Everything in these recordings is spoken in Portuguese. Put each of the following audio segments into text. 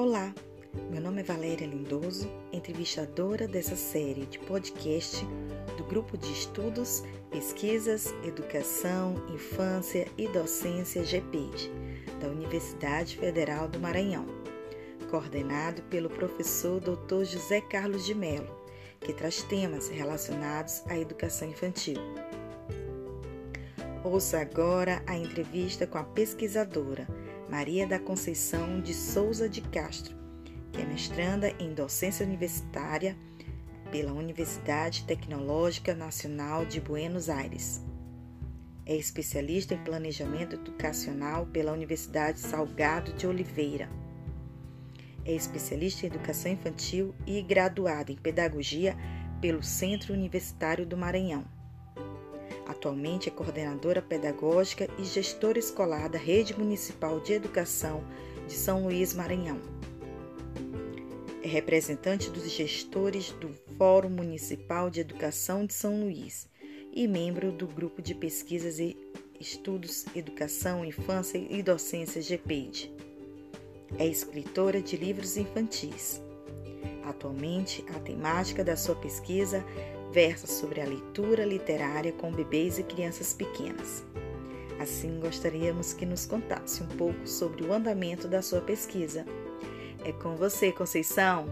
Olá, meu nome é Valéria Lindoso, entrevistadora dessa série de podcast do Grupo de Estudos, Pesquisas, Educação, Infância e Docência GPED, da Universidade Federal do Maranhão, coordenado pelo professor Dr. José Carlos de Mello, que traz temas relacionados à educação infantil. Ouça agora a entrevista com a pesquisadora Maria da Conceição de Souza de Castro, que é mestranda em docência universitária pela Universidade Tecnológica Nacional de Buenos Aires. É especialista em planejamento educacional pela Universidade Salgado de Oliveira. É especialista em educação infantil e graduada em pedagogia pelo Centro Universitário do Maranhão. Atualmente é coordenadora pedagógica e gestora escolar da Rede Municipal de Educação de São Luís, Maranhão. É representante dos gestores do Fórum Municipal de Educação de São Luís e membro do Grupo de Pesquisas e Estudos Educação, Infância e Docência GPED. É escritora de livros infantis. Atualmente, a temática da sua pesquisa versa sobre a leitura literária com bebês e crianças pequenas. Assim, gostaríamos que nos contasse um pouco sobre o andamento da sua pesquisa. É com você, Conceição!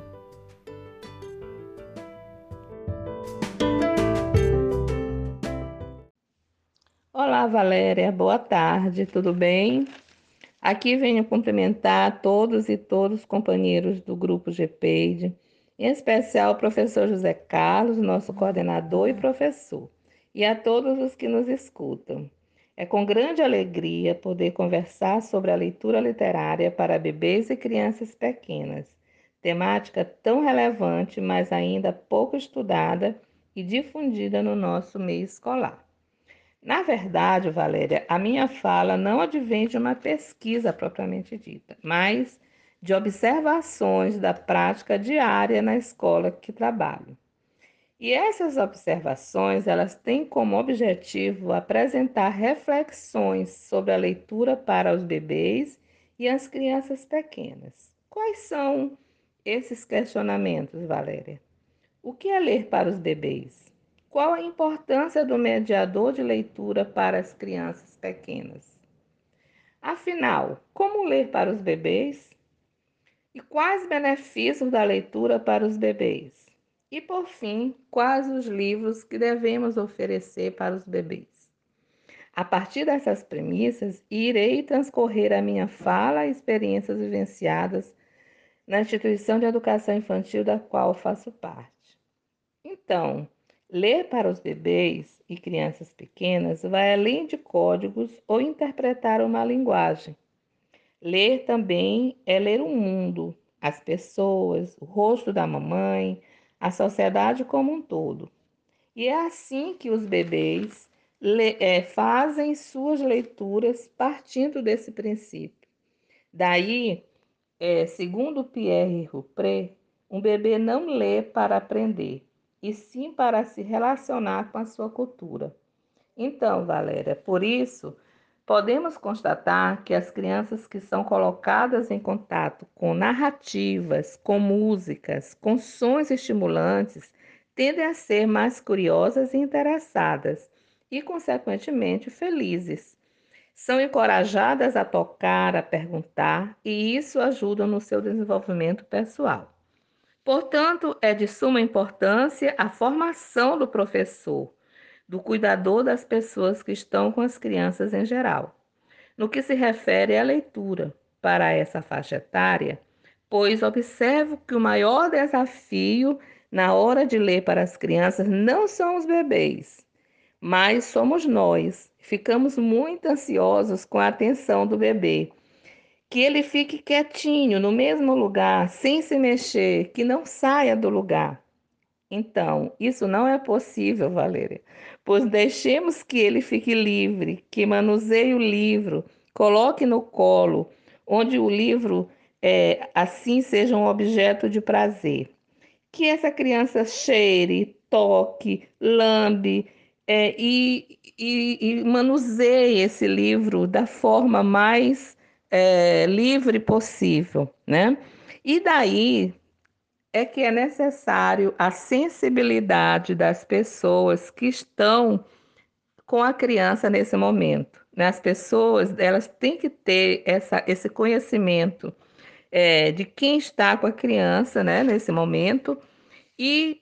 Olá, Valéria, boa tarde, tudo bem? Aqui venho cumprimentar todos e todos os companheiros do grupo GPEID em especial o professor José Carlos, nosso coordenador e professor, e a todos os que nos escutam. É com grande alegria poder conversar sobre a leitura literária para bebês e crianças pequenas, temática tão relevante, mas ainda pouco estudada e difundida no nosso meio escolar. Na verdade, Valéria, a minha fala não advém de uma pesquisa propriamente dita, mas de observações da prática diária na escola que trabalho. E essas observações, elas têm como objetivo apresentar reflexões sobre a leitura para os bebês e as crianças pequenas. Quais são esses questionamentos, Valéria? O que é ler para os bebês? Qual a importância do mediador de leitura para as crianças pequenas? Afinal, como ler para os bebês? E quais benefícios da leitura para os bebês? E por fim, quais os livros que devemos oferecer para os bebês? A partir dessas premissas, irei transcorrer a minha fala e experiências vivenciadas na instituição de educação infantil da qual faço parte. Então, ler para os bebês e crianças pequenas vai além de códigos ou interpretar uma linguagem Ler também é ler o mundo, as pessoas, o rosto da mamãe, a sociedade como um todo. E é assim que os bebês é, fazem suas leituras partindo desse princípio. Daí, é, segundo Pierre Rupré, um bebê não lê para aprender, e sim para se relacionar com a sua cultura. Então, Valéria, por isso podemos constatar que as crianças que são colocadas em contato com narrativas, com músicas, com sons estimulantes, tendem a ser mais curiosas e interessadas e, consequentemente, felizes. São encorajadas a tocar, a perguntar, e isso ajuda no seu desenvolvimento pessoal. Portanto, é de suma importância a formação do professor, do cuidador das pessoas que estão com as crianças em geral. No que se refere à leitura para essa faixa etária, pois observo que o maior desafio na hora de ler para as crianças não são os bebês, mas somos nós. Ficamos muito ansiosos com a atenção do bebê. Que ele fique quietinho no mesmo lugar, sem se mexer, que não saia do lugar. Então, isso não é possível, Valéria, pois deixemos que ele fique livre, que manuseie o livro, coloque no colo, onde o livro é, assim seja um objeto de prazer. Que essa criança cheire, toque, lambe é, e, e, e, manuseie esse livro da forma mais é, livre possível, né? E daí é que é necessário a sensibilidade das pessoas que estão com a criança nesse momento. Né? As pessoas elas têm que ter essa, esse conhecimento é, de quem está com a criança né, nesse momento e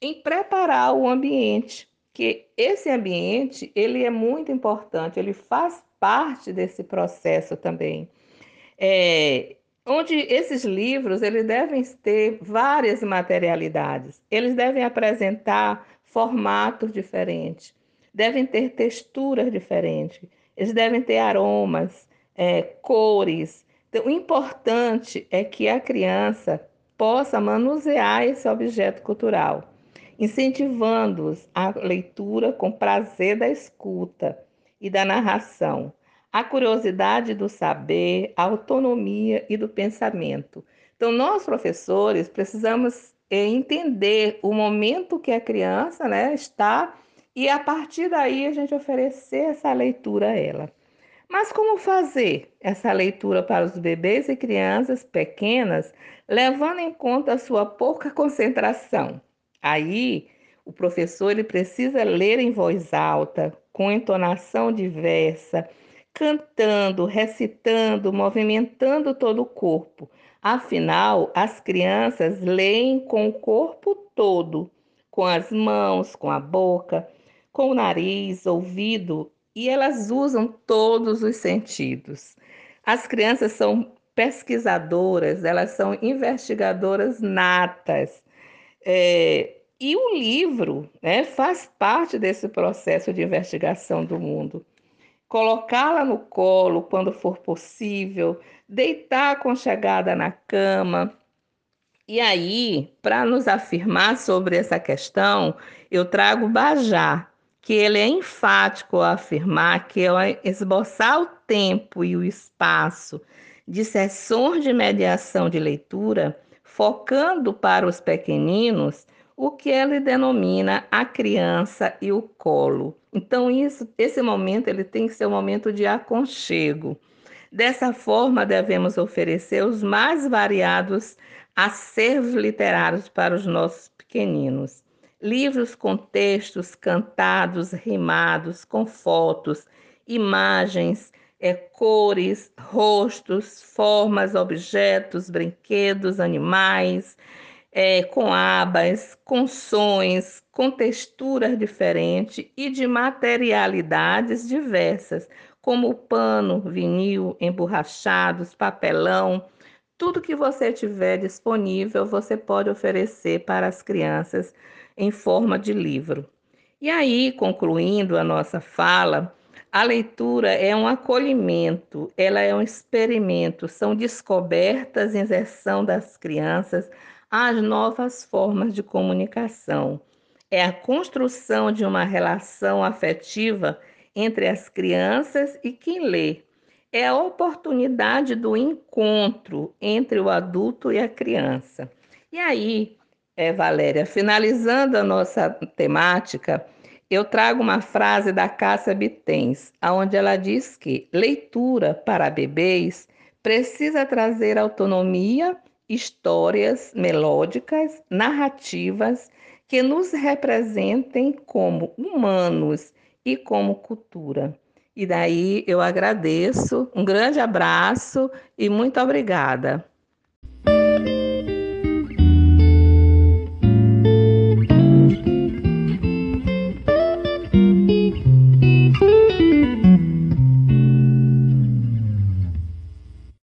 em preparar o ambiente, que esse ambiente ele é muito importante, ele faz parte desse processo também. É, onde esses livros eles devem ter várias materialidades, eles devem apresentar formatos diferentes, devem ter texturas diferentes, eles devem ter aromas, é, cores. Então, o importante é que a criança possa manusear esse objeto cultural, incentivando-os à leitura com prazer da escuta e da narração a curiosidade do saber, a autonomia e do pensamento. Então, nós, professores, precisamos é, entender o momento que a criança né, está e, a partir daí, a gente oferecer essa leitura a ela. Mas como fazer essa leitura para os bebês e crianças pequenas, levando em conta a sua pouca concentração? Aí, o professor ele precisa ler em voz alta, com entonação diversa, cantando, recitando, movimentando todo o corpo. Afinal, as crianças leem com o corpo todo, com as mãos, com a boca, com o nariz, ouvido, e elas usam todos os sentidos. As crianças são pesquisadoras, elas são investigadoras natas. É, e o livro né, faz parte desse processo de investigação do mundo colocá-la no colo quando for possível, deitar aconchegada na cama. E aí, para nos afirmar sobre essa questão, eu trago Bajá, que ele é enfático ao afirmar que ao esboçar o tempo e o espaço de sessões de mediação de leitura, focando para os pequeninos, o que ele denomina a criança e o colo. Então isso, esse momento ele tem que ser um momento de aconchego. Dessa forma, devemos oferecer os mais variados acervos literários para os nossos pequeninos. Livros com textos cantados, rimados, com fotos, imagens, é, cores, rostos, formas, objetos, brinquedos, animais, é, com abas, com sons, com texturas diferentes e de materialidades diversas, como pano, vinil, emborrachados, papelão. Tudo que você tiver disponível, você pode oferecer para as crianças em forma de livro. E aí, concluindo a nossa fala, a leitura é um acolhimento, ela é um experimento, são descobertas em inserção das crianças às novas formas de comunicação. É a construção de uma relação afetiva entre as crianças e quem lê. É a oportunidade do encontro entre o adulto e a criança. E aí, é, Valéria, finalizando a nossa temática, eu trago uma frase da Cássia Bitens, onde ela diz que leitura para bebês precisa trazer autonomia histórias melódicas, narrativas que nos representem como humanos e como cultura. E daí eu agradeço, um grande abraço e muito obrigada.